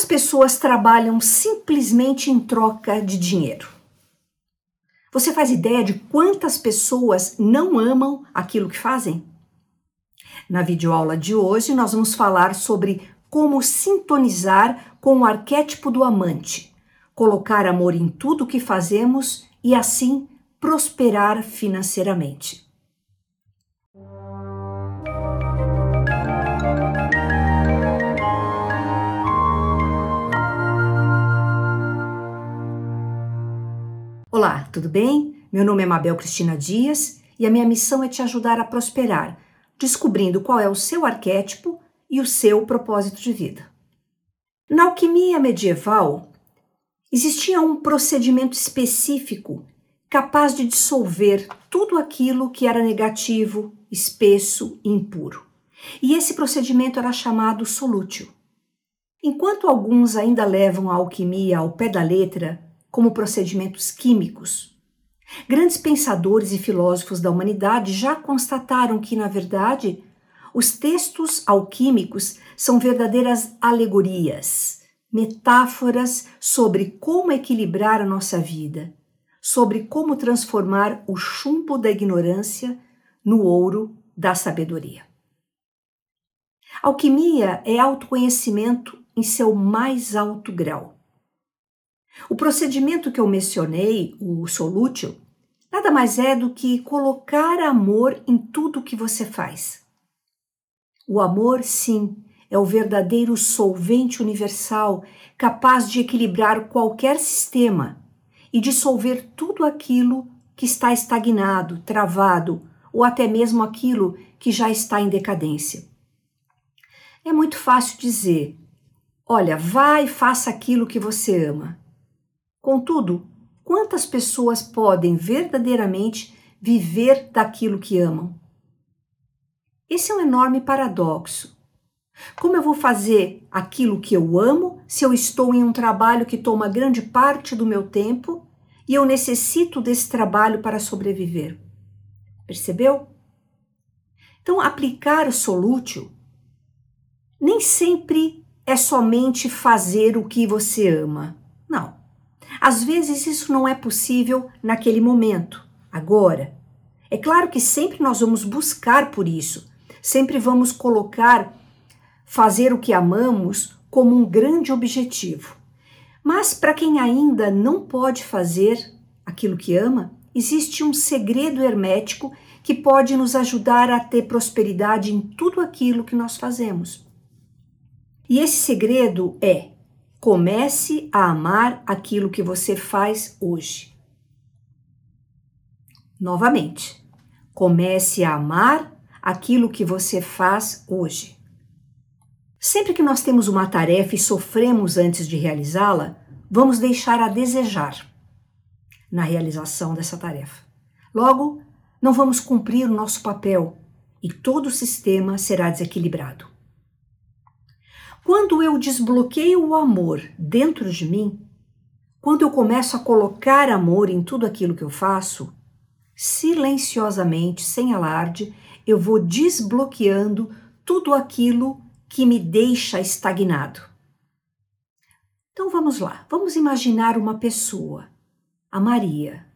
Quantas pessoas trabalham simplesmente em troca de dinheiro? Você faz ideia de quantas pessoas não amam aquilo que fazem? Na videoaula de hoje, nós vamos falar sobre como sintonizar com o arquétipo do amante, colocar amor em tudo o que fazemos e assim prosperar financeiramente. Olá, tudo bem? Meu nome é Mabel Cristina Dias e a minha missão é te ajudar a prosperar, descobrindo qual é o seu arquétipo e o seu propósito de vida. Na alquimia medieval, existia um procedimento específico capaz de dissolver tudo aquilo que era negativo, espesso e impuro. E esse procedimento era chamado solútil. Enquanto alguns ainda levam a alquimia ao pé da letra, como procedimentos químicos. Grandes pensadores e filósofos da humanidade já constataram que, na verdade, os textos alquímicos são verdadeiras alegorias, metáforas sobre como equilibrar a nossa vida, sobre como transformar o chumbo da ignorância no ouro da sabedoria. Alquimia é autoconhecimento em seu mais alto grau. O procedimento que eu mencionei, o solútil, nada mais é do que colocar amor em tudo que você faz. O amor, sim, é o verdadeiro solvente universal capaz de equilibrar qualquer sistema e dissolver tudo aquilo que está estagnado, travado ou até mesmo aquilo que já está em decadência. É muito fácil dizer: olha, vai e faça aquilo que você ama. Contudo, quantas pessoas podem verdadeiramente viver daquilo que amam? Esse é um enorme paradoxo. Como eu vou fazer aquilo que eu amo se eu estou em um trabalho que toma grande parte do meu tempo e eu necessito desse trabalho para sobreviver? Percebeu? Então, aplicar o solútil nem sempre é somente fazer o que você ama. Às vezes isso não é possível naquele momento, agora. É claro que sempre nós vamos buscar por isso, sempre vamos colocar fazer o que amamos como um grande objetivo. Mas para quem ainda não pode fazer aquilo que ama, existe um segredo hermético que pode nos ajudar a ter prosperidade em tudo aquilo que nós fazemos. E esse segredo é Comece a amar aquilo que você faz hoje. Novamente, comece a amar aquilo que você faz hoje. Sempre que nós temos uma tarefa e sofremos antes de realizá-la, vamos deixar a desejar na realização dessa tarefa. Logo, não vamos cumprir o nosso papel e todo o sistema será desequilibrado. Quando eu desbloqueio o amor dentro de mim, quando eu começo a colocar amor em tudo aquilo que eu faço, silenciosamente, sem alarde, eu vou desbloqueando tudo aquilo que me deixa estagnado. Então vamos lá, vamos imaginar uma pessoa, a Maria,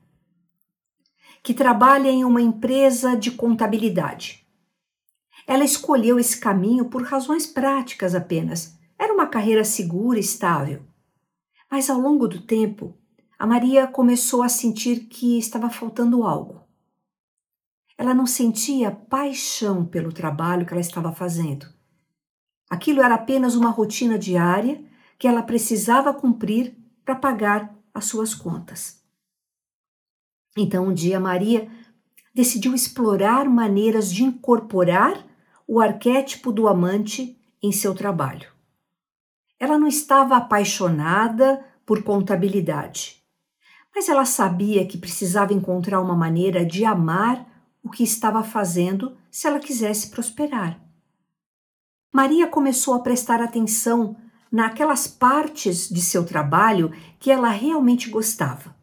que trabalha em uma empresa de contabilidade. Ela escolheu esse caminho por razões práticas apenas. Era uma carreira segura e estável. Mas ao longo do tempo, a Maria começou a sentir que estava faltando algo. Ela não sentia paixão pelo trabalho que ela estava fazendo. Aquilo era apenas uma rotina diária que ela precisava cumprir para pagar as suas contas. Então, um dia, Maria decidiu explorar maneiras de incorporar o arquétipo do amante em seu trabalho. Ela não estava apaixonada por contabilidade, mas ela sabia que precisava encontrar uma maneira de amar o que estava fazendo se ela quisesse prosperar. Maria começou a prestar atenção naquelas partes de seu trabalho que ela realmente gostava.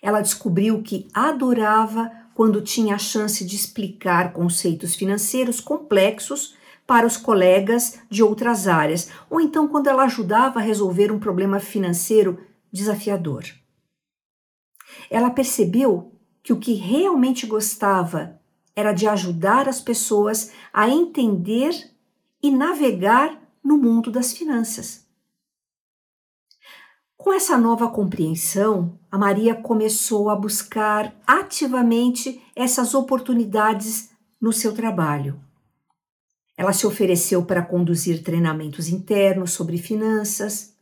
Ela descobriu que adorava quando tinha a chance de explicar conceitos financeiros complexos para os colegas de outras áreas, ou então quando ela ajudava a resolver um problema financeiro desafiador. Ela percebeu que o que realmente gostava era de ajudar as pessoas a entender e navegar no mundo das finanças. Com essa nova compreensão, a Maria começou a buscar ativamente essas oportunidades no seu trabalho. Ela se ofereceu para conduzir treinamentos internos sobre finanças.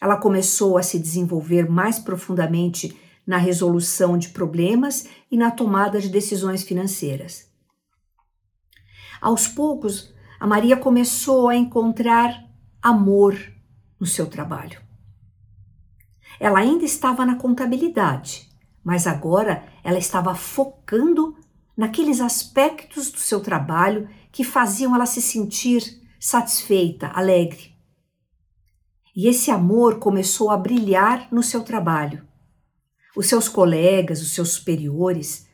Ela começou a se desenvolver mais profundamente na resolução de problemas e na tomada de decisões financeiras. Aos poucos, a Maria começou a encontrar amor no seu trabalho. Ela ainda estava na contabilidade, mas agora ela estava focando naqueles aspectos do seu trabalho que faziam ela se sentir satisfeita, alegre. E esse amor começou a brilhar no seu trabalho. Os seus colegas, os seus superiores,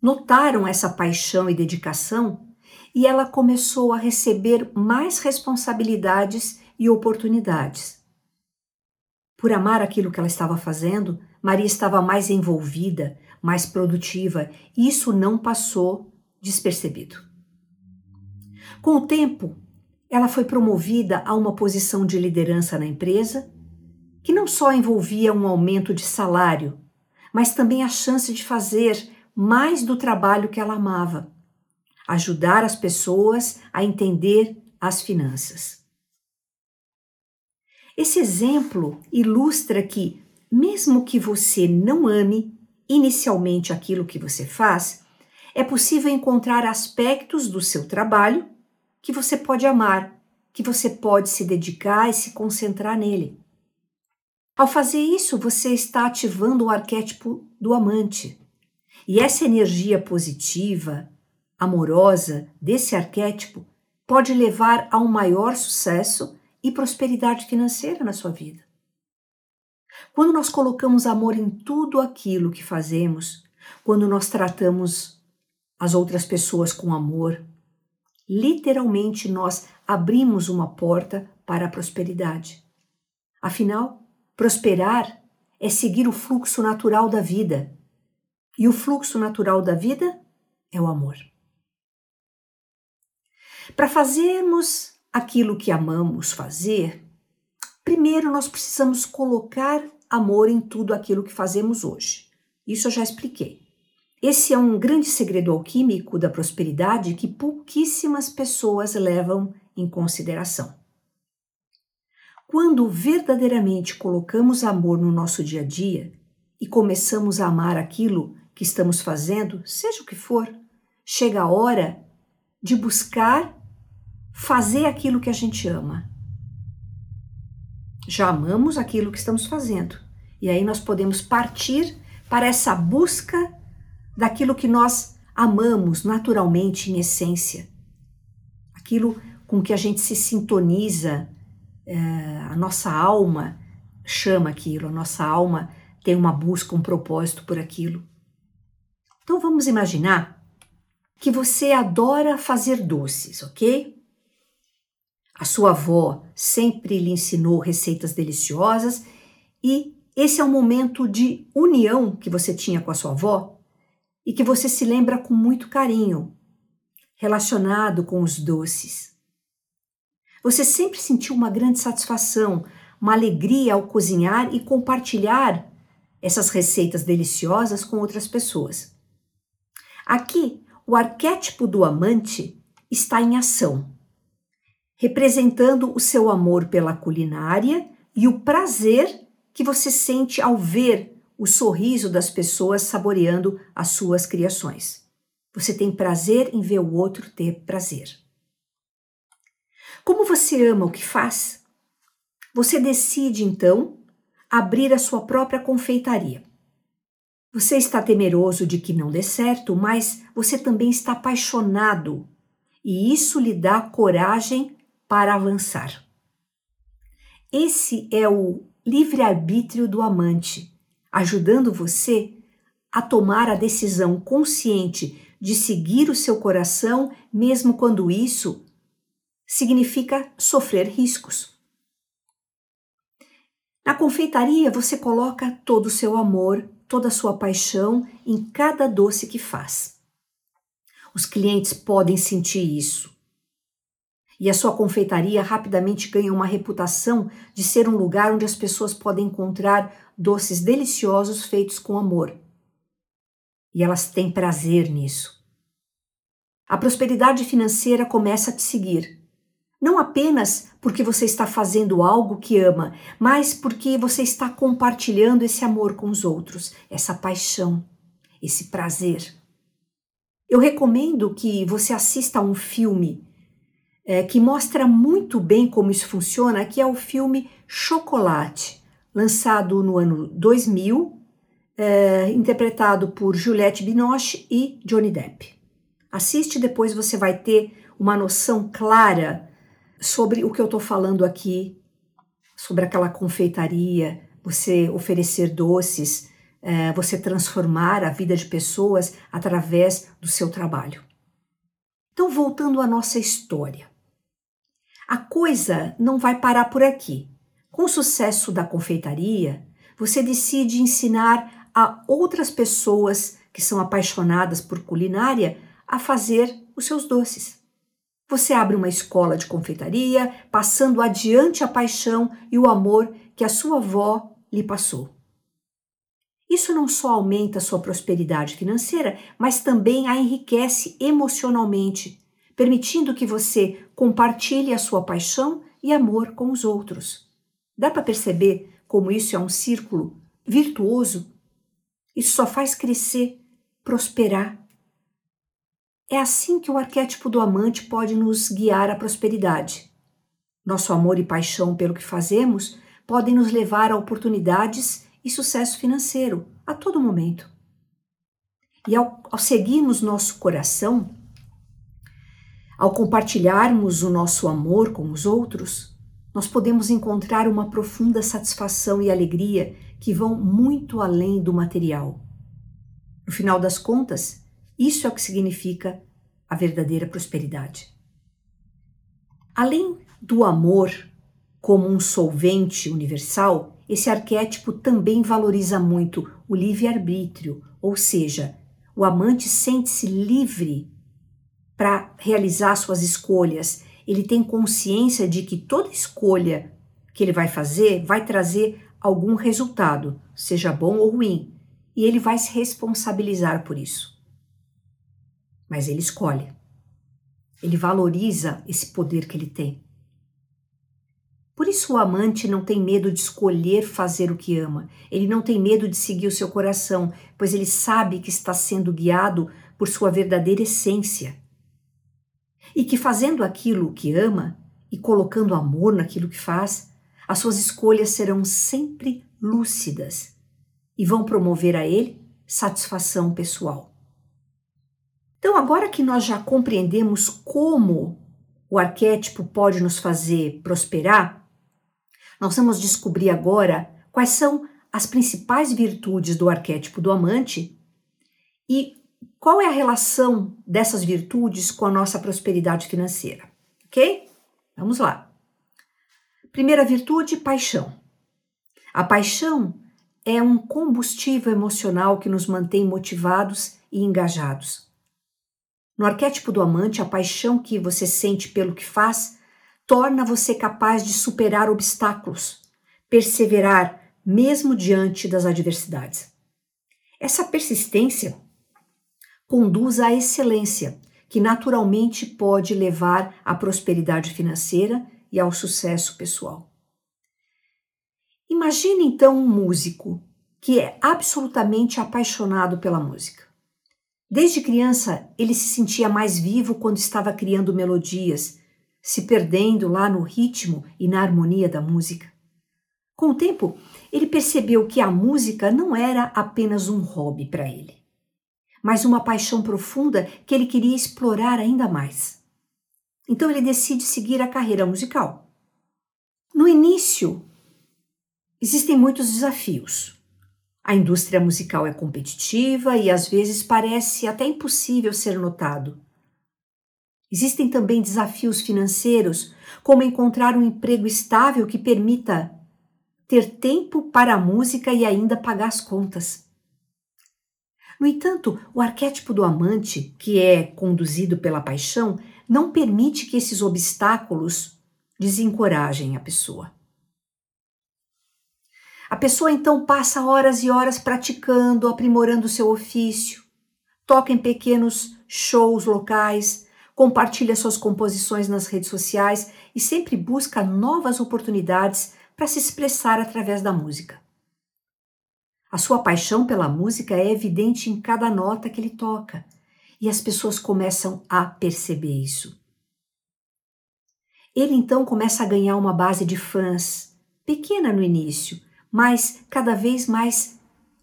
notaram essa paixão e dedicação e ela começou a receber mais responsabilidades e oportunidades. Por amar aquilo que ela estava fazendo, Maria estava mais envolvida, mais produtiva, e isso não passou despercebido. Com o tempo, ela foi promovida a uma posição de liderança na empresa, que não só envolvia um aumento de salário, mas também a chance de fazer mais do trabalho que ela amava, ajudar as pessoas a entender as finanças. Esse exemplo ilustra que, mesmo que você não ame inicialmente aquilo que você faz, é possível encontrar aspectos do seu trabalho que você pode amar, que você pode se dedicar e se concentrar nele. Ao fazer isso, você está ativando o arquétipo do amante. E essa energia positiva, amorosa desse arquétipo pode levar a um maior sucesso e prosperidade financeira na sua vida. Quando nós colocamos amor em tudo aquilo que fazemos, quando nós tratamos as outras pessoas com amor, literalmente nós abrimos uma porta para a prosperidade. Afinal, Prosperar é seguir o fluxo natural da vida. E o fluxo natural da vida é o amor. Para fazermos aquilo que amamos fazer, primeiro nós precisamos colocar amor em tudo aquilo que fazemos hoje. Isso eu já expliquei. Esse é um grande segredo alquímico da prosperidade que pouquíssimas pessoas levam em consideração. Quando verdadeiramente colocamos amor no nosso dia a dia e começamos a amar aquilo que estamos fazendo, seja o que for, chega a hora de buscar fazer aquilo que a gente ama. Já amamos aquilo que estamos fazendo. E aí nós podemos partir para essa busca daquilo que nós amamos naturalmente, em essência. Aquilo com que a gente se sintoniza, é, a nossa alma chama aquilo, a nossa alma tem uma busca, um propósito por aquilo. Então vamos imaginar que você adora fazer doces, ok? A sua avó sempre lhe ensinou receitas deliciosas e esse é um momento de união que você tinha com a sua avó e que você se lembra com muito carinho, relacionado com os doces. Você sempre sentiu uma grande satisfação, uma alegria ao cozinhar e compartilhar essas receitas deliciosas com outras pessoas. Aqui, o arquétipo do amante está em ação, representando o seu amor pela culinária e o prazer que você sente ao ver o sorriso das pessoas saboreando as suas criações. Você tem prazer em ver o outro ter prazer. Como você ama o que faz, você decide então abrir a sua própria confeitaria. Você está temeroso de que não dê certo, mas você também está apaixonado e isso lhe dá coragem para avançar. Esse é o livre-arbítrio do amante, ajudando você a tomar a decisão consciente de seguir o seu coração, mesmo quando isso significa sofrer riscos. Na confeitaria, você coloca todo o seu amor, toda a sua paixão em cada doce que faz. Os clientes podem sentir isso. E a sua confeitaria rapidamente ganha uma reputação de ser um lugar onde as pessoas podem encontrar doces deliciosos feitos com amor. E elas têm prazer nisso. A prosperidade financeira começa a te seguir não apenas porque você está fazendo algo que ama, mas porque você está compartilhando esse amor com os outros, essa paixão, esse prazer. Eu recomendo que você assista a um filme é, que mostra muito bem como isso funciona, que é o filme Chocolate, lançado no ano 2000, é, interpretado por Juliette Binoche e Johnny Depp. Assiste, depois você vai ter uma noção clara sobre o que eu estou falando aqui, sobre aquela confeitaria, você oferecer doces, é, você transformar a vida de pessoas através do seu trabalho. Então, voltando à nossa história. A coisa não vai parar por aqui. Com o sucesso da confeitaria, você decide ensinar a outras pessoas que são apaixonadas por culinária a fazer os seus doces. Você abre uma escola de confeitaria, passando adiante a paixão e o amor que a sua avó lhe passou. Isso não só aumenta sua prosperidade financeira, mas também a enriquece emocionalmente, permitindo que você compartilhe a sua paixão e amor com os outros. Dá para perceber como isso é um círculo virtuoso? Isso só faz crescer, prosperar é assim que o arquétipo do amante pode nos guiar à prosperidade. Nosso amor e paixão pelo que fazemos podem nos levar a oportunidades e sucesso financeiro a todo momento. E ao, ao seguirmos nosso coração, ao compartilharmos o nosso amor com os outros, nós podemos encontrar uma profunda satisfação e alegria que vão muito além do material. No final das contas, isso é o que significa a verdadeira prosperidade. Além do amor como um solvente universal, esse arquétipo também valoriza muito o livre-arbítrio, ou seja, o amante sente-se livre para realizar suas escolhas. Ele tem consciência de que toda escolha que ele vai fazer vai trazer algum resultado, seja bom ou ruim, e ele vai se responsabilizar por isso mas ele escolhe. Ele valoriza esse poder que ele tem. Por isso o amante não tem medo de escolher fazer o que ama. Ele não tem medo de seguir o seu coração, pois ele sabe que está sendo guiado por sua verdadeira essência. E que fazendo aquilo que ama e colocando amor naquilo que faz, as suas escolhas serão sempre lúcidas e vão promover a ele satisfação pessoal. Então, agora que nós já compreendemos como o arquétipo pode nos fazer prosperar, nós vamos descobrir agora quais são as principais virtudes do arquétipo do amante e qual é a relação dessas virtudes com a nossa prosperidade financeira, ok? Vamos lá. Primeira virtude, paixão. A paixão é um combustível emocional que nos mantém motivados e engajados. No arquétipo do amante, a paixão que você sente pelo que faz torna você capaz de superar obstáculos, perseverar mesmo diante das adversidades. Essa persistência conduz à excelência, que naturalmente pode levar à prosperidade financeira e ao sucesso pessoal. Imagine então um músico que é absolutamente apaixonado pela música. Desde criança, ele se sentia mais vivo quando estava criando melodias, se perdendo lá no ritmo e na harmonia da música. Com o tempo, ele percebeu que a música não era apenas um hobby para ele, mas uma paixão profunda que ele queria explorar ainda mais. Então ele decide seguir a carreira musical. No início, existem muitos desafios. A indústria musical é competitiva e às vezes parece até impossível ser notado. Existem também desafios financeiros, como encontrar um emprego estável que permita ter tempo para a música e ainda pagar as contas. No entanto, o arquétipo do amante, que é conduzido pela paixão, não permite que esses obstáculos desencorajem a pessoa. A pessoa então passa horas e horas praticando, aprimorando seu ofício, toca em pequenos shows locais, compartilha suas composições nas redes sociais e sempre busca novas oportunidades para se expressar através da música. A sua paixão pela música é evidente em cada nota que ele toca, e as pessoas começam a perceber isso. Ele então começa a ganhar uma base de fãs, pequena no início, mas cada vez mais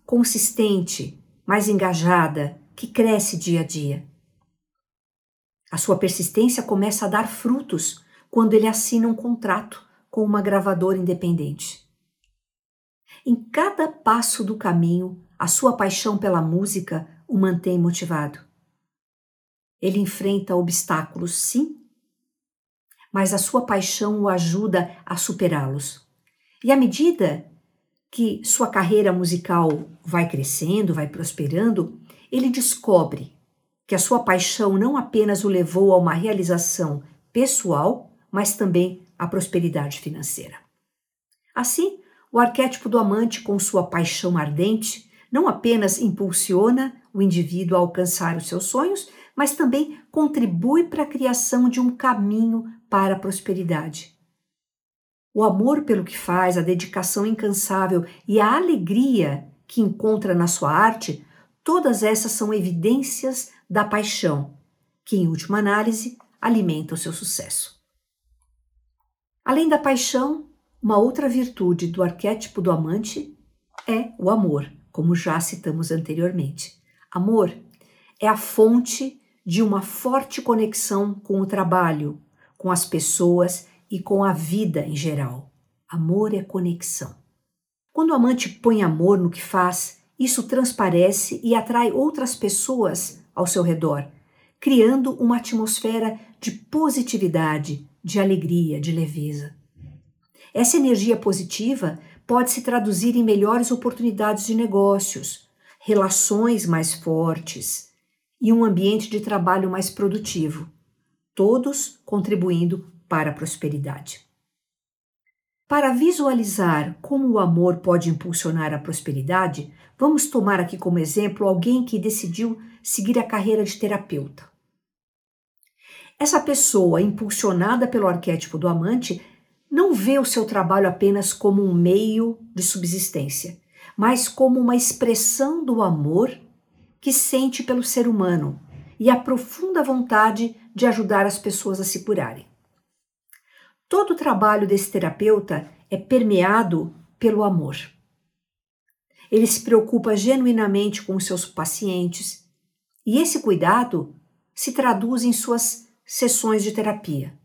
consistente, mais engajada, que cresce dia a dia. A sua persistência começa a dar frutos quando ele assina um contrato com uma gravadora independente. Em cada passo do caminho, a sua paixão pela música o mantém motivado. Ele enfrenta obstáculos, sim, mas a sua paixão o ajuda a superá-los. E à medida que sua carreira musical vai crescendo, vai prosperando, ele descobre que a sua paixão não apenas o levou a uma realização pessoal, mas também à prosperidade financeira. Assim, o arquétipo do amante, com sua paixão ardente, não apenas impulsiona o indivíduo a alcançar os seus sonhos, mas também contribui para a criação de um caminho para a prosperidade. O amor pelo que faz, a dedicação incansável e a alegria que encontra na sua arte, todas essas são evidências da paixão, que, em última análise, alimenta o seu sucesso. Além da paixão, uma outra virtude do arquétipo do amante é o amor, como já citamos anteriormente. Amor é a fonte de uma forte conexão com o trabalho, com as pessoas e com a vida em geral. Amor é conexão. Quando o amante põe amor no que faz, isso transparece e atrai outras pessoas ao seu redor, criando uma atmosfera de positividade, de alegria, de leveza. Essa energia positiva pode se traduzir em melhores oportunidades de negócios, relações mais fortes e um ambiente de trabalho mais produtivo, todos contribuindo para a prosperidade. Para visualizar como o amor pode impulsionar a prosperidade, vamos tomar aqui como exemplo alguém que decidiu seguir a carreira de terapeuta. Essa pessoa, impulsionada pelo arquétipo do amante, não vê o seu trabalho apenas como um meio de subsistência, mas como uma expressão do amor que sente pelo ser humano e a profunda vontade de ajudar as pessoas a se curarem. Todo o trabalho desse terapeuta é permeado pelo amor. Ele se preocupa genuinamente com os seus pacientes e esse cuidado se traduz em suas sessões de terapia.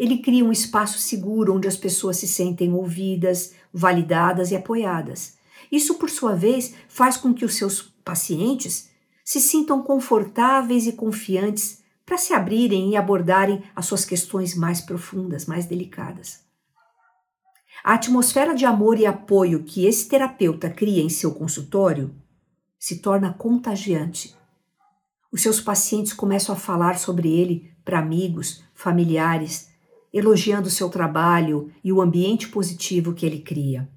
Ele cria um espaço seguro onde as pessoas se sentem ouvidas, validadas e apoiadas. Isso, por sua vez, faz com que os seus pacientes se sintam confortáveis e confiantes para se abrirem e abordarem as suas questões mais profundas, mais delicadas. A atmosfera de amor e apoio que esse terapeuta cria em seu consultório se torna contagiante. Os seus pacientes começam a falar sobre ele para amigos, familiares, elogiando seu trabalho e o ambiente positivo que ele cria.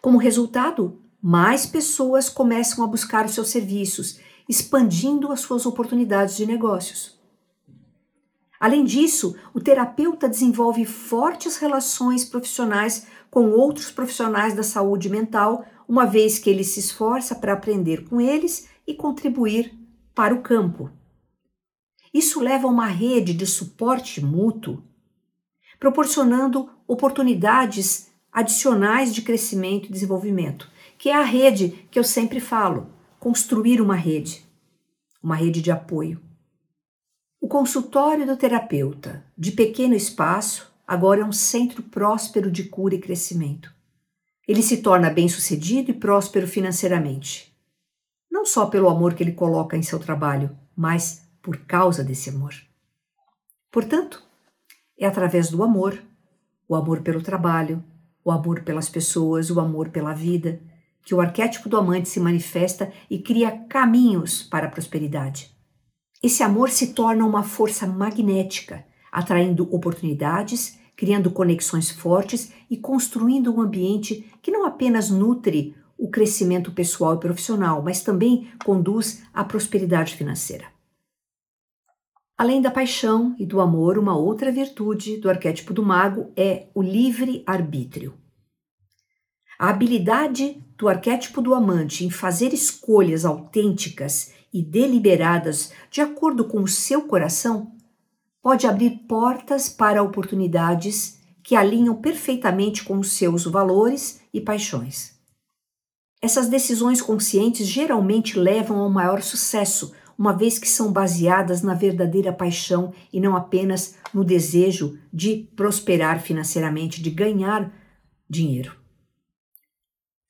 Como resultado, mais pessoas começam a buscar os seus serviços expandindo as suas oportunidades de negócios. Além disso, o terapeuta desenvolve fortes relações profissionais com outros profissionais da saúde mental, uma vez que ele se esforça para aprender com eles e contribuir para o campo. Isso leva a uma rede de suporte mútuo, proporcionando oportunidades adicionais de crescimento e desenvolvimento, que é a rede que eu sempre falo construir uma rede, uma rede de apoio. O consultório do terapeuta, de pequeno espaço, agora é um centro próspero de cura e crescimento. Ele se torna bem-sucedido e próspero financeiramente. Não só pelo amor que ele coloca em seu trabalho, mas por causa desse amor. Portanto, é através do amor, o amor pelo trabalho, o amor pelas pessoas, o amor pela vida, que o arquétipo do amante se manifesta e cria caminhos para a prosperidade. Esse amor se torna uma força magnética, atraindo oportunidades, criando conexões fortes e construindo um ambiente que não apenas nutre o crescimento pessoal e profissional, mas também conduz à prosperidade financeira. Além da paixão e do amor, uma outra virtude do arquétipo do mago é o livre-arbítrio. A habilidade do arquétipo do amante em fazer escolhas autênticas e deliberadas de acordo com o seu coração pode abrir portas para oportunidades que alinham perfeitamente com os seus valores e paixões. Essas decisões conscientes geralmente levam ao maior sucesso, uma vez que são baseadas na verdadeira paixão e não apenas no desejo de prosperar financeiramente, de ganhar dinheiro.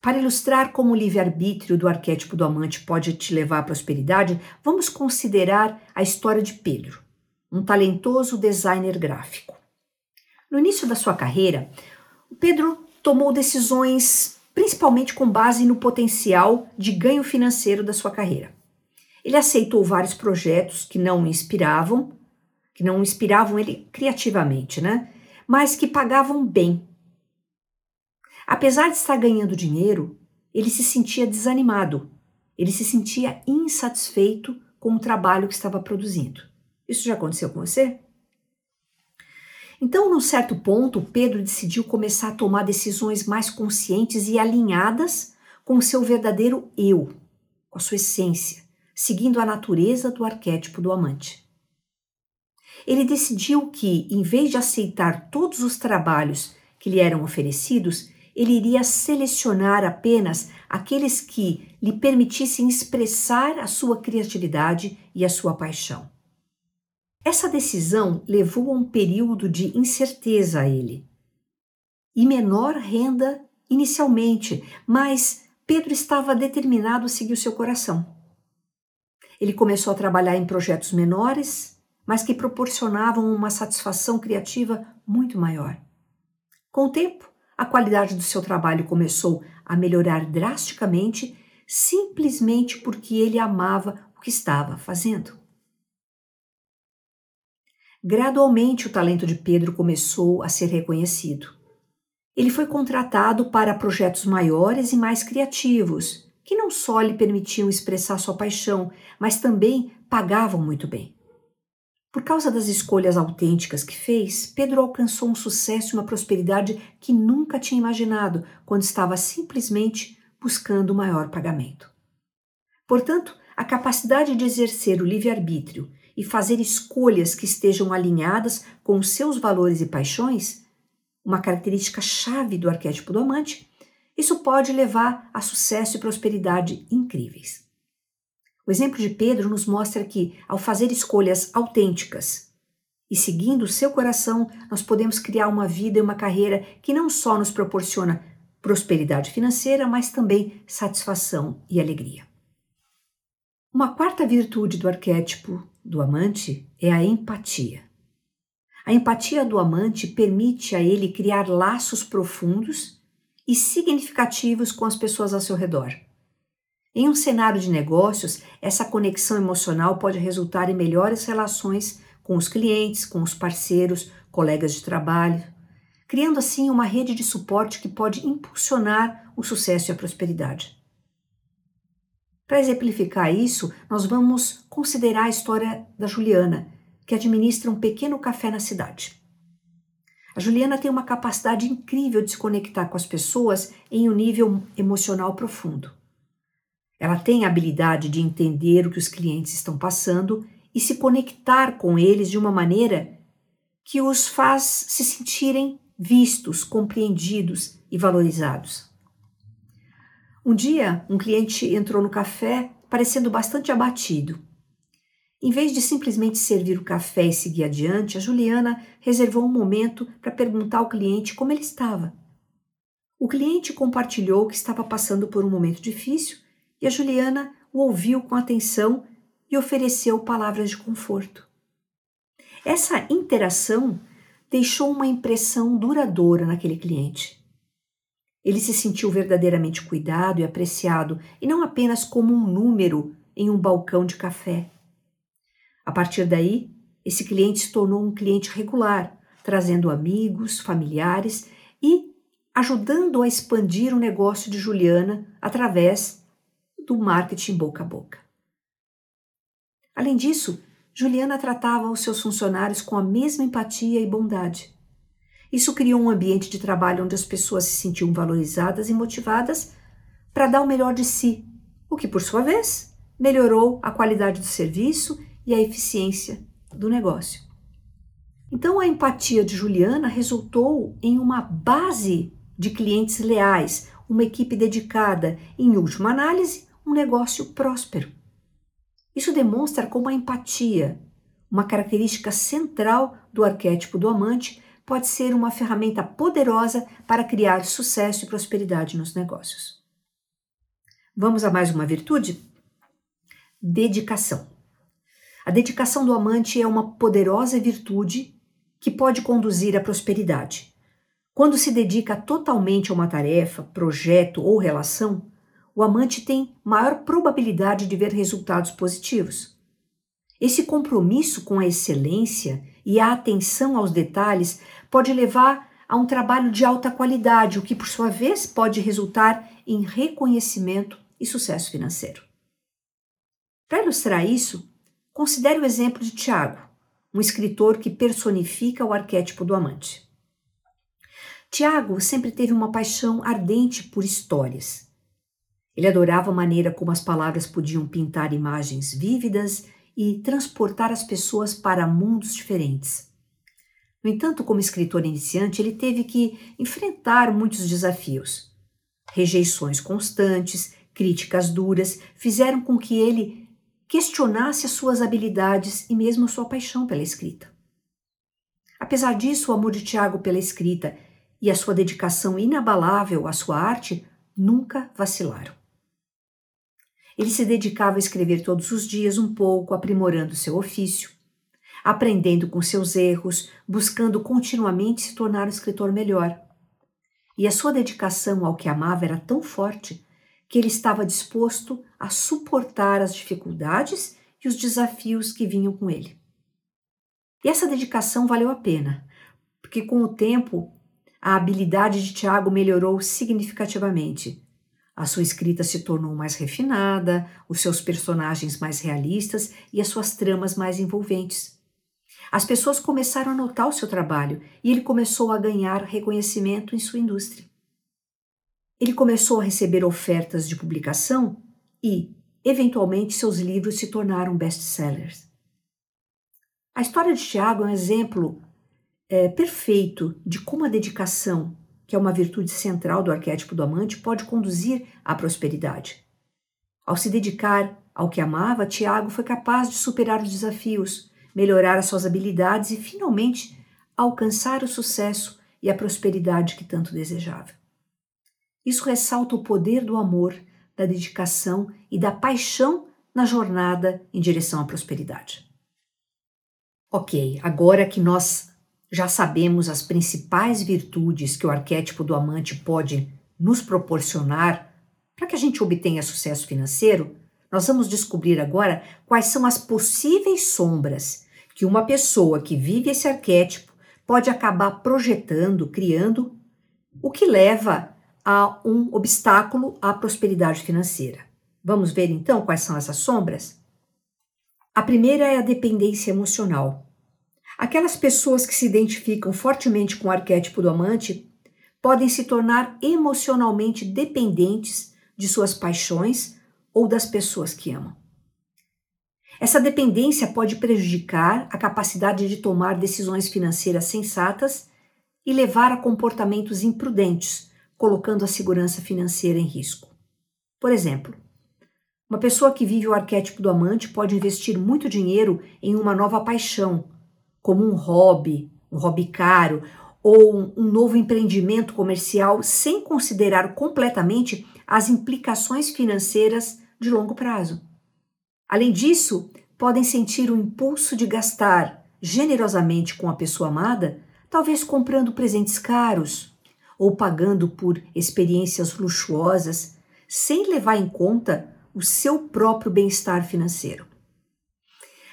Para ilustrar como o livre-arbítrio do arquétipo do amante pode te levar à prosperidade, vamos considerar a história de Pedro, um talentoso designer gráfico. No início da sua carreira, Pedro tomou decisões principalmente com base no potencial de ganho financeiro da sua carreira. Ele aceitou vários projetos que não o inspiravam, que não inspiravam ele criativamente, né? Mas que pagavam bem. Apesar de estar ganhando dinheiro, ele se sentia desanimado, ele se sentia insatisfeito com o trabalho que estava produzindo. Isso já aconteceu com você? Então, num certo ponto, Pedro decidiu começar a tomar decisões mais conscientes e alinhadas com o seu verdadeiro eu, com a sua essência seguindo a natureza do arquétipo do amante. Ele decidiu que, em vez de aceitar todos os trabalhos que lhe eram oferecidos, ele iria selecionar apenas aqueles que lhe permitissem expressar a sua criatividade e a sua paixão. Essa decisão levou a um período de incerteza a ele e menor renda inicialmente, mas Pedro estava determinado a seguir o seu coração. Ele começou a trabalhar em projetos menores, mas que proporcionavam uma satisfação criativa muito maior. Com o tempo, a qualidade do seu trabalho começou a melhorar drasticamente, simplesmente porque ele amava o que estava fazendo. Gradualmente, o talento de Pedro começou a ser reconhecido. Ele foi contratado para projetos maiores e mais criativos, que não só lhe permitiam expressar sua paixão, mas também pagavam muito bem. Por causa das escolhas autênticas que fez, Pedro alcançou um sucesso e uma prosperidade que nunca tinha imaginado quando estava simplesmente buscando o maior pagamento. Portanto, a capacidade de exercer o livre-arbítrio e fazer escolhas que estejam alinhadas com os seus valores e paixões, uma característica chave do arquétipo do amante, isso pode levar a sucesso e prosperidade incríveis. O exemplo de Pedro nos mostra que, ao fazer escolhas autênticas e seguindo o seu coração, nós podemos criar uma vida e uma carreira que não só nos proporciona prosperidade financeira, mas também satisfação e alegria. Uma quarta virtude do arquétipo do amante é a empatia. A empatia do amante permite a ele criar laços profundos e significativos com as pessoas ao seu redor. Em um cenário de negócios, essa conexão emocional pode resultar em melhores relações com os clientes, com os parceiros, colegas de trabalho, criando assim uma rede de suporte que pode impulsionar o sucesso e a prosperidade. Para exemplificar isso, nós vamos considerar a história da Juliana, que administra um pequeno café na cidade. A Juliana tem uma capacidade incrível de se conectar com as pessoas em um nível emocional profundo. Ela tem a habilidade de entender o que os clientes estão passando e se conectar com eles de uma maneira que os faz se sentirem vistos, compreendidos e valorizados. Um dia, um cliente entrou no café parecendo bastante abatido em vez de simplesmente servir o café e seguir adiante, a Juliana reservou um momento para perguntar ao cliente como ele estava. O cliente compartilhou que estava passando por um momento difícil e a Juliana o ouviu com atenção e ofereceu palavras de conforto. Essa interação deixou uma impressão duradoura naquele cliente. Ele se sentiu verdadeiramente cuidado e apreciado, e não apenas como um número em um balcão de café. A partir daí, esse cliente se tornou um cliente regular, trazendo amigos, familiares e ajudando a expandir o negócio de Juliana através do marketing boca a boca. Além disso, Juliana tratava os seus funcionários com a mesma empatia e bondade. Isso criou um ambiente de trabalho onde as pessoas se sentiam valorizadas e motivadas para dar o melhor de si, o que, por sua vez, melhorou a qualidade do serviço e a eficiência do negócio. Então, a empatia de Juliana resultou em uma base de clientes leais, uma equipe dedicada e, em última análise, um negócio próspero. Isso demonstra como a empatia, uma característica central do arquétipo do amante, pode ser uma ferramenta poderosa para criar sucesso e prosperidade nos negócios. Vamos a mais uma virtude? Dedicação. A dedicação do amante é uma poderosa virtude que pode conduzir à prosperidade. Quando se dedica totalmente a uma tarefa, projeto ou relação, o amante tem maior probabilidade de ver resultados positivos. Esse compromisso com a excelência e a atenção aos detalhes pode levar a um trabalho de alta qualidade, o que, por sua vez, pode resultar em reconhecimento e sucesso financeiro. Para ilustrar isso, considere o exemplo de Tiago, um escritor que personifica o arquétipo do amante. Tiago sempre teve uma paixão ardente por histórias. Ele adorava a maneira como as palavras podiam pintar imagens vívidas e transportar as pessoas para mundos diferentes. No entanto, como escritor iniciante, ele teve que enfrentar muitos desafios. Rejeições constantes, críticas duras fizeram com que ele questionasse as suas habilidades e mesmo sua paixão pela escrita. Apesar disso, o amor de Tiago pela escrita e a sua dedicação inabalável à sua arte nunca vacilaram. Ele se dedicava a escrever todos os dias um pouco, aprimorando seu ofício, aprendendo com seus erros, buscando continuamente se tornar um escritor melhor. E a sua dedicação ao que amava era tão forte que ele estava disposto a suportar as dificuldades e os desafios que vinham com ele. E essa dedicação valeu a pena, porque com o tempo a habilidade de Tiago melhorou significativamente a sua escrita se tornou mais refinada, os seus personagens mais realistas e as suas tramas mais envolventes. As pessoas começaram a notar o seu trabalho e ele começou a ganhar reconhecimento em sua indústria. Ele começou a receber ofertas de publicação e, eventualmente, seus livros se tornaram best-sellers. A história de Tiago é um exemplo é, perfeito de como a dedicação que é uma virtude central do arquétipo do amante, pode conduzir à prosperidade. Ao se dedicar ao que amava, Tiago foi capaz de superar os desafios, melhorar as suas habilidades e, finalmente, alcançar o sucesso e a prosperidade que tanto desejava. Isso ressalta o poder do amor, da dedicação e da paixão na jornada em direção à prosperidade. Ok, agora que nós já sabemos as principais virtudes que o arquétipo do amante pode nos proporcionar para que a gente obtenha sucesso financeiro. Nós vamos descobrir agora quais são as possíveis sombras que uma pessoa que vive esse arquétipo pode acabar projetando, criando, o que leva a um obstáculo à prosperidade financeira. Vamos ver então quais são essas sombras? A primeira é a dependência emocional. Aquelas pessoas que se identificam fortemente com o arquétipo do amante podem se tornar emocionalmente dependentes de suas paixões ou das pessoas que amam. Essa dependência pode prejudicar a capacidade de tomar decisões financeiras sensatas e levar a comportamentos imprudentes, colocando a segurança financeira em risco. Por exemplo, uma pessoa que vive o arquétipo do amante pode investir muito dinheiro em uma nova paixão como um hobby, um hobby caro ou um novo empreendimento comercial sem considerar completamente as implicações financeiras de longo prazo. Além disso, podem sentir o impulso de gastar generosamente com a pessoa amada, talvez comprando presentes caros ou pagando por experiências luxuosas, sem levar em conta o seu próprio bem-estar financeiro.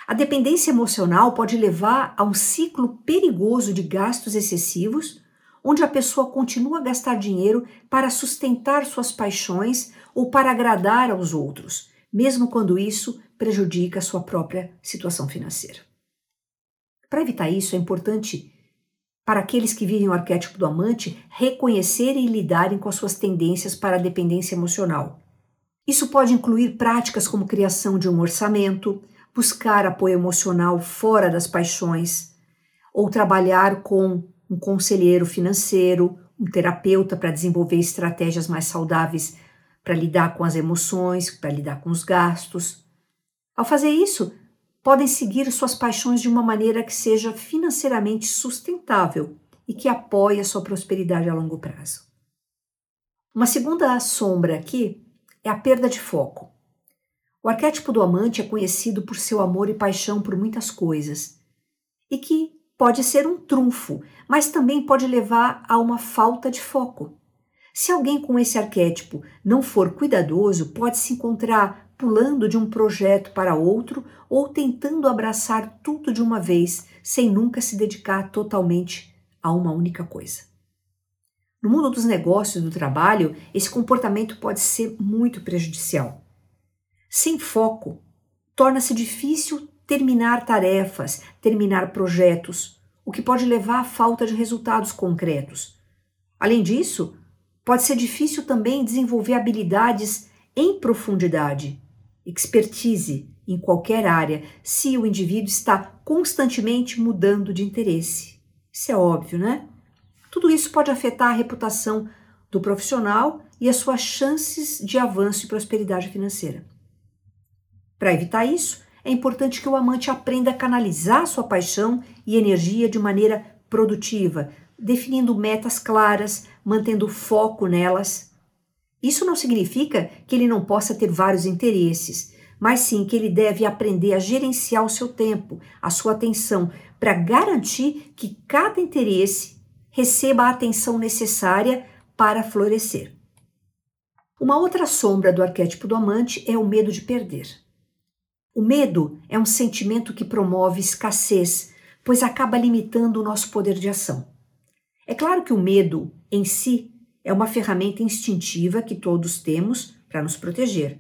A dependência emocional pode levar a um ciclo perigoso de gastos excessivos, onde a pessoa continua a gastar dinheiro para sustentar suas paixões ou para agradar aos outros, mesmo quando isso prejudica a sua própria situação financeira. Para evitar isso, é importante para aqueles que vivem o arquétipo do amante reconhecerem e lidarem com as suas tendências para a dependência emocional. Isso pode incluir práticas como criação de um orçamento, buscar apoio emocional fora das paixões, ou trabalhar com um conselheiro financeiro, um terapeuta para desenvolver estratégias mais saudáveis para lidar com as emoções, para lidar com os gastos. Ao fazer isso, podem seguir suas paixões de uma maneira que seja financeiramente sustentável e que apoie a sua prosperidade a longo prazo. Uma segunda sombra aqui é a perda de foco. O arquétipo do amante é conhecido por seu amor e paixão por muitas coisas, e que pode ser um trunfo, mas também pode levar a uma falta de foco. Se alguém com esse arquétipo não for cuidadoso, pode se encontrar pulando de um projeto para outro ou tentando abraçar tudo de uma vez, sem nunca se dedicar totalmente a uma única coisa. No mundo dos negócios e do trabalho, esse comportamento pode ser muito prejudicial. Sem foco, torna-se difícil terminar tarefas, terminar projetos, o que pode levar à falta de resultados concretos. Além disso, pode ser difícil também desenvolver habilidades em profundidade, expertise em qualquer área, se o indivíduo está constantemente mudando de interesse. Isso é óbvio, né? Tudo isso pode afetar a reputação do profissional e as suas chances de avanço e prosperidade financeira. Para evitar isso, é importante que o amante aprenda a canalizar sua paixão e energia de maneira produtiva, definindo metas claras, mantendo foco nelas. Isso não significa que ele não possa ter vários interesses, mas sim que ele deve aprender a gerenciar o seu tempo, a sua atenção, para garantir que cada interesse receba a atenção necessária para florescer. Uma outra sombra do arquétipo do amante é o medo de perder. O medo é um sentimento que promove escassez, pois acaba limitando o nosso poder de ação. É claro que o medo em si é uma ferramenta instintiva que todos temos para nos proteger.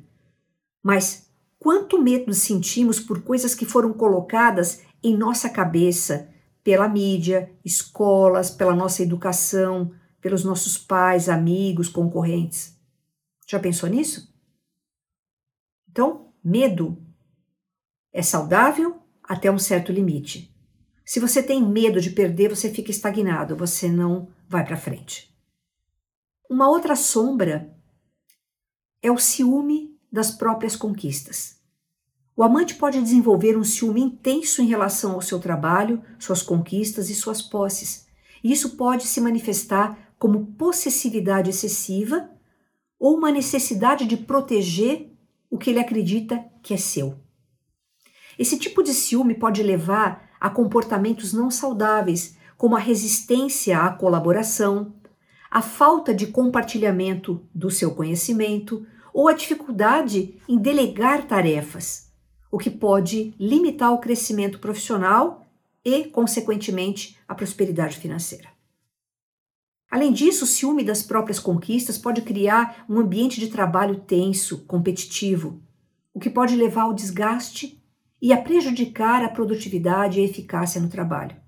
Mas quanto medo sentimos por coisas que foram colocadas em nossa cabeça pela mídia, escolas, pela nossa educação, pelos nossos pais, amigos, concorrentes? Já pensou nisso? Então, medo é saudável até um certo limite. Se você tem medo de perder, você fica estagnado, você não vai para frente. Uma outra sombra é o ciúme das próprias conquistas. O amante pode desenvolver um ciúme intenso em relação ao seu trabalho, suas conquistas e suas posses. E isso pode se manifestar como possessividade excessiva ou uma necessidade de proteger o que ele acredita que é seu. Esse tipo de ciúme pode levar a comportamentos não saudáveis, como a resistência à colaboração, a falta de compartilhamento do seu conhecimento ou a dificuldade em delegar tarefas, o que pode limitar o crescimento profissional e, consequentemente, a prosperidade financeira. Além disso, o ciúme das próprias conquistas pode criar um ambiente de trabalho tenso, competitivo, o que pode levar ao desgaste e a prejudicar a produtividade e a eficácia no trabalho.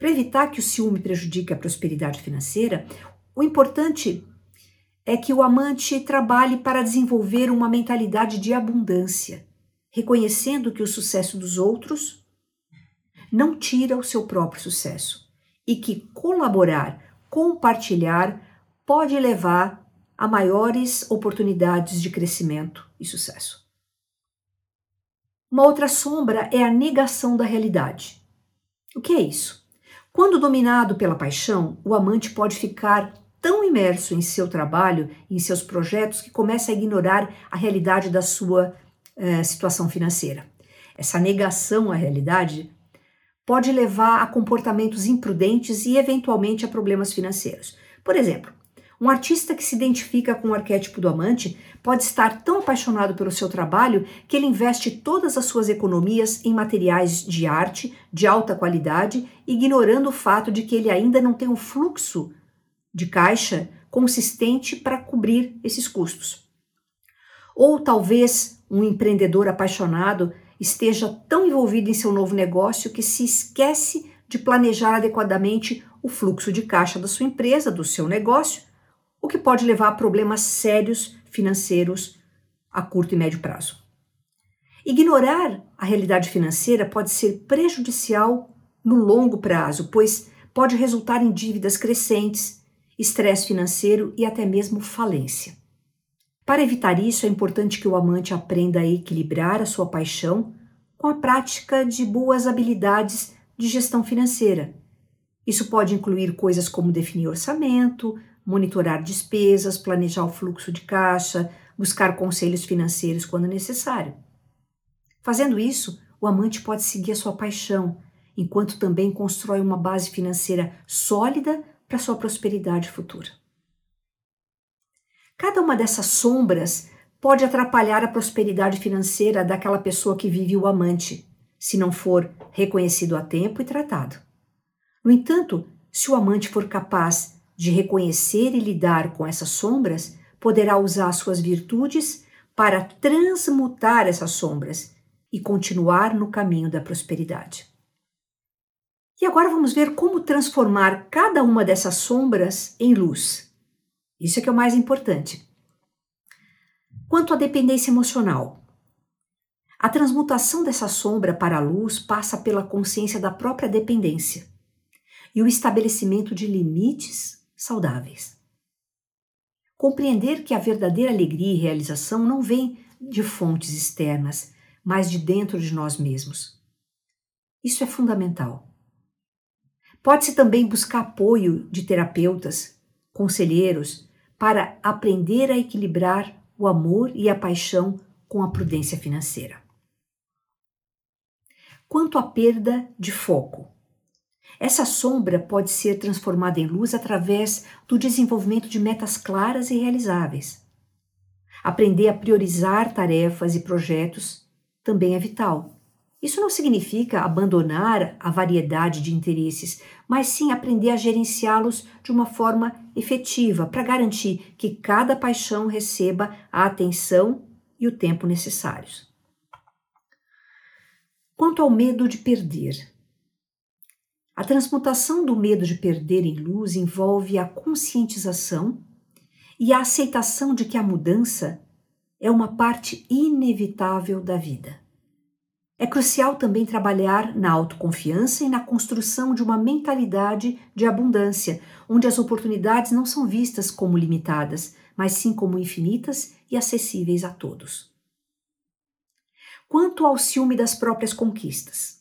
Para evitar que o ciúme prejudique a prosperidade financeira, o importante é que o amante trabalhe para desenvolver uma mentalidade de abundância, reconhecendo que o sucesso dos outros não tira o seu próprio sucesso e que colaborar, compartilhar pode levar a maiores oportunidades de crescimento e sucesso. Uma outra sombra é a negação da realidade. O que é isso? Quando dominado pela paixão, o amante pode ficar tão imerso em seu trabalho, em seus projetos, que começa a ignorar a realidade da sua eh, situação financeira. Essa negação à realidade pode levar a comportamentos imprudentes e, eventualmente, a problemas financeiros. Por exemplo, um artista que se identifica com o arquétipo do amante pode estar tão apaixonado pelo seu trabalho que ele investe todas as suas economias em materiais de arte de alta qualidade, ignorando o fato de que ele ainda não tem um fluxo de caixa consistente para cobrir esses custos. Ou talvez um empreendedor apaixonado esteja tão envolvido em seu novo negócio que se esquece de planejar adequadamente o fluxo de caixa da sua empresa, do seu negócio, o que pode levar a problemas sérios financeiros a curto e médio prazo. Ignorar a realidade financeira pode ser prejudicial no longo prazo, pois pode resultar em dívidas crescentes, estresse financeiro e até mesmo falência. Para evitar isso, é importante que o amante aprenda a equilibrar a sua paixão com a prática de boas habilidades de gestão financeira. Isso pode incluir coisas como definir orçamento, monitorar despesas, planejar o fluxo de caixa, buscar conselhos financeiros quando necessário. Fazendo isso, o amante pode seguir a sua paixão, enquanto também constrói uma base financeira sólida para sua prosperidade futura. Cada uma dessas sombras pode atrapalhar a prosperidade financeira daquela pessoa que vive o amante, se não for reconhecido a tempo e tratado. No entanto, se o amante for capaz de reconhecer e lidar com essas sombras, poderá usar suas virtudes para transmutar essas sombras e continuar no caminho da prosperidade. E agora vamos ver como transformar cada uma dessas sombras em luz. Isso é que é o mais importante. Quanto à dependência emocional, a transmutação dessa sombra para a luz passa pela consciência da própria dependência e o estabelecimento de limites saudáveis. Compreender que a verdadeira alegria e realização não vem de fontes externas, mas de dentro de nós mesmos. Isso é fundamental. Pode-se também buscar apoio de terapeutas, conselheiros, para aprender a equilibrar o amor e a paixão com a prudência financeira. Quanto à perda de foco, essa sombra pode ser transformada em luz através do desenvolvimento de metas claras e realizáveis. Aprender a priorizar tarefas e projetos também é vital. Isso não significa abandonar a variedade de interesses, mas sim aprender a gerenciá-los de uma forma efetiva para garantir que cada paixão receba a atenção e o tempo necessários. Quanto ao medo de perder, a transmutação do medo de perder em luz envolve a conscientização e a aceitação de que a mudança é uma parte inevitável da vida. É crucial também trabalhar na autoconfiança e na construção de uma mentalidade de abundância, onde as oportunidades não são vistas como limitadas, mas sim como infinitas e acessíveis a todos. Quanto ao ciúme das próprias conquistas,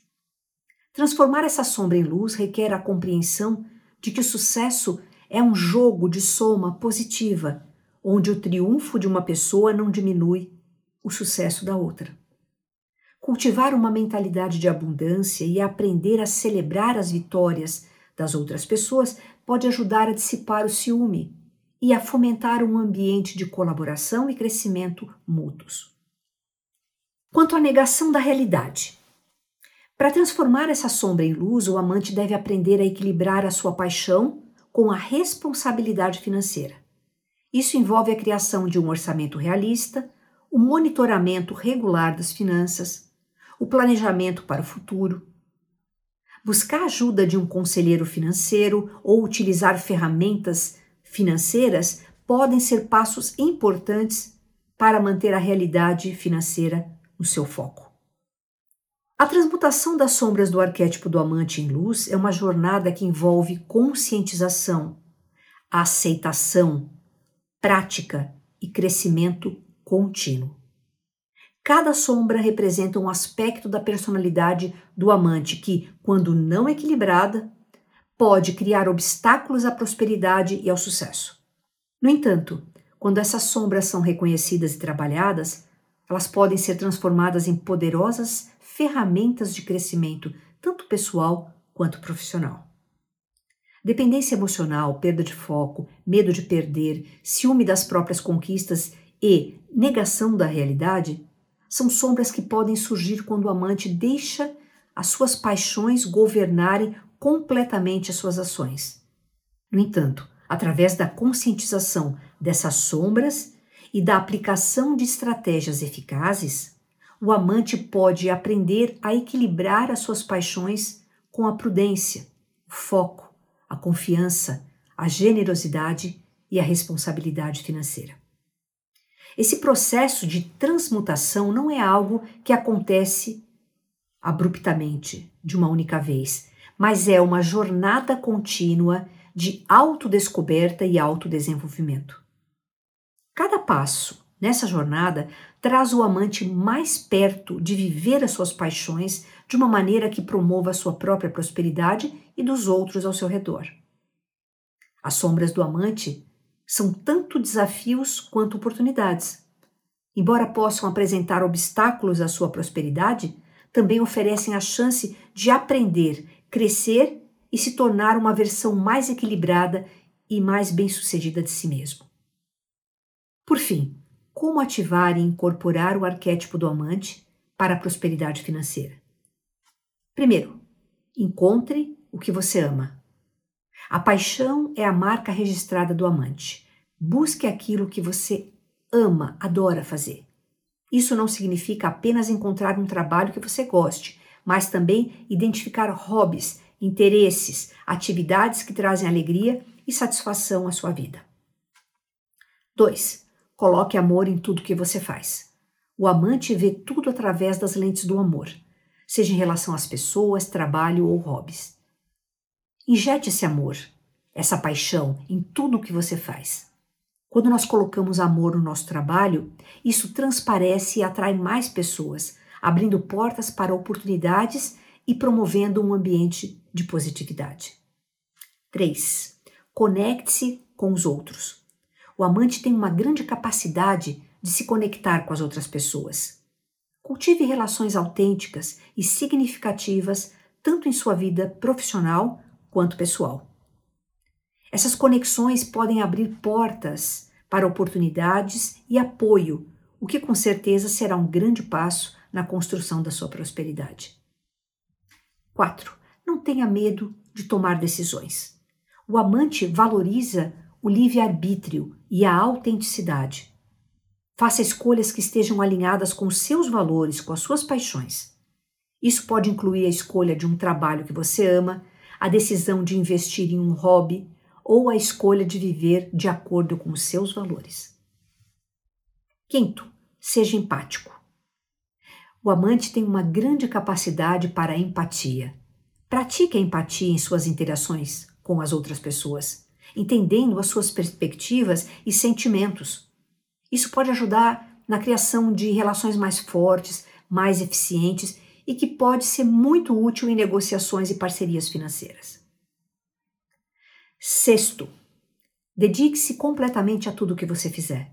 Transformar essa sombra em luz requer a compreensão de que o sucesso é um jogo de soma positiva, onde o triunfo de uma pessoa não diminui o sucesso da outra. Cultivar uma mentalidade de abundância e aprender a celebrar as vitórias das outras pessoas pode ajudar a dissipar o ciúme e a fomentar um ambiente de colaboração e crescimento mútuos. Quanto à negação da realidade, para transformar essa sombra em luz, o amante deve aprender a equilibrar a sua paixão com a responsabilidade financeira. Isso envolve a criação de um orçamento realista, o monitoramento regular das finanças, o planejamento para o futuro. Buscar a ajuda de um conselheiro financeiro ou utilizar ferramentas financeiras podem ser passos importantes para manter a realidade financeira no seu foco. A transmutação das sombras do arquétipo do amante em luz é uma jornada que envolve conscientização, aceitação, prática e crescimento contínuo. Cada sombra representa um aspecto da personalidade do amante que, quando não equilibrada, pode criar obstáculos à prosperidade e ao sucesso. No entanto, quando essas sombras são reconhecidas e trabalhadas, Elas podem ser transformadas em poderosas ferramentas de crescimento, tanto pessoal quanto profissional. Dependência emocional, perda de foco, medo de perder, ciúme das próprias conquistas e negação da realidade são sombras que podem surgir quando o amante deixa as suas paixões governarem completamente as suas ações. No entanto, através da conscientização dessas sombras e da aplicação de estratégias eficazes, o amante pode aprender a equilibrar as suas paixões com a prudência, o foco, a confiança, a generosidade e a responsabilidade financeira. Esse processo de transmutação não é algo que acontece abruptamente, de uma única vez, mas é uma jornada contínua de autodescoberta e autodesenvolvimento. Cada passo nessa jornada traz o amante mais perto de viver as suas paixões de uma maneira que promova a sua própria prosperidade e dos outros ao seu redor. As sombras do amante são tanto desafios quanto oportunidades. Embora possam apresentar obstáculos à sua prosperidade, também oferecem a chance de aprender, crescer e se tornar uma versão mais equilibrada e mais bem-sucedida de si mesmo. Por fim, como ativar e incorporar o arquétipo do amante para a prosperidade financeira? Primeiro, encontre o que você ama. A paixão é a marca registrada do amante. Busque aquilo que você ama, adora fazer. Isso não significa apenas encontrar um trabalho que você goste, mas também identificar hobbies, interesses, atividades que trazem alegria e satisfação à sua vida. 2. Coloque amor em tudo que você faz. O amante vê tudo através das lentes do amor, seja em relação às pessoas, trabalho ou hobbies. Injete esse amor, essa paixão em tudo o que você faz. Quando nós colocamos amor no nosso trabalho, isso transparece e atrai mais pessoas, abrindo portas para oportunidades e promovendo um ambiente de positividade. 3. Conecte-se com os outros. O amante tem uma grande capacidade de se conectar com as outras pessoas. Cultive relações autênticas e significativas tanto em sua vida profissional quanto pessoal. Essas conexões podem abrir portas para oportunidades e apoio, o que com certeza será um grande passo na construção da sua prosperidade. 4. Não tenha medo de tomar decisões. O amante valoriza o livre-arbítrio e a autenticidade. Faça escolhas que estejam alinhadas com os seus valores, com as suas paixões. Isso pode incluir a escolha de um trabalho que você ama, a decisão de investir em um hobby ou a escolha de viver de acordo com os seus valores. Quinto, seja empático. O amante tem uma grande capacidade para a empatia. Pratique a empatia em suas interações com as outras pessoas, entendendo as suas perspectivas e sentimentos. Isso pode ajudar na criação de relações mais fortes, mais eficientes e que pode ser muito útil em negociações e parcerias financeiras. Sexto, dedique-se completamente a tudo que você fizer.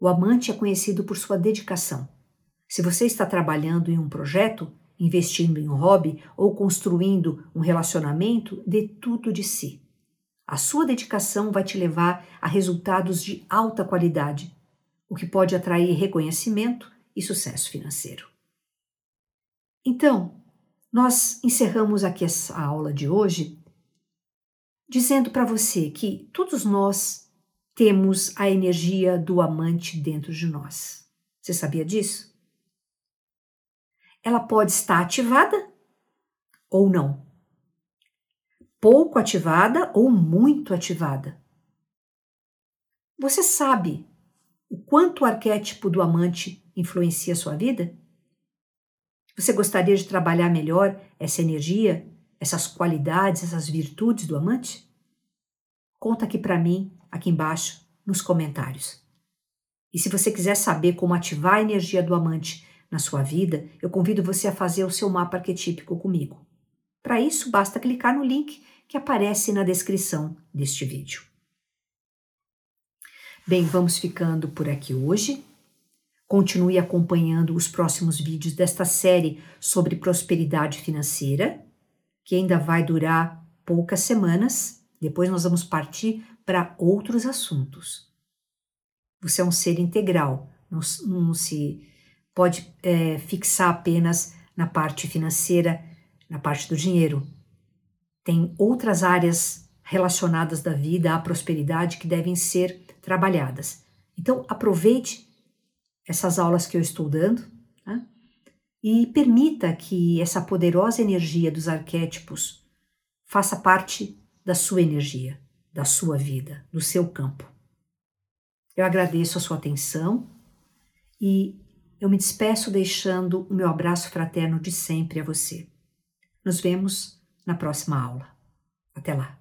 O amante é conhecido por sua dedicação. Se você está trabalhando em um projeto, investindo em um hobby ou construindo um relacionamento, dê tudo de si. A sua dedicação vai te levar a resultados de alta qualidade, o que pode atrair reconhecimento e sucesso financeiro. Então, nós encerramos aqui essa aula de hoje dizendo para você que todos nós temos a energia do amante dentro de nós. Você sabia disso? Ela pode estar ativada ou não. Pouco ativada ou muito ativada. Você sabe o quanto o arquétipo do amante influencia a sua vida? Você gostaria de trabalhar melhor essa energia, essas qualidades, essas virtudes do amante? Conta aqui para mim, aqui embaixo, nos comentários. E se você quiser saber como ativar a energia do amante na sua vida, eu convido você a fazer o seu mapa arquetípico comigo. Para isso, basta clicar no link que aparece na descrição deste vídeo. Bem, vamos ficando por aqui hoje. Continue acompanhando os próximos vídeos desta série sobre prosperidade financeira, que ainda vai durar poucas semanas. Depois nós vamos partir para outros assuntos. Você é um ser integral, não, não se pode é, fixar apenas na parte financeira, na parte do dinheiro. Tem outras áreas relacionadas da vida à prosperidade que devem ser trabalhadas. Então, aproveite essas aulas que eu estou dando né? e permita que essa poderosa energia dos arquétipos faça parte da sua energia, da sua vida, do seu campo. Eu agradeço a sua atenção e eu me despeço deixando o meu abraço fraterno de sempre a você. Nos vemos na próxima aula. Até lá!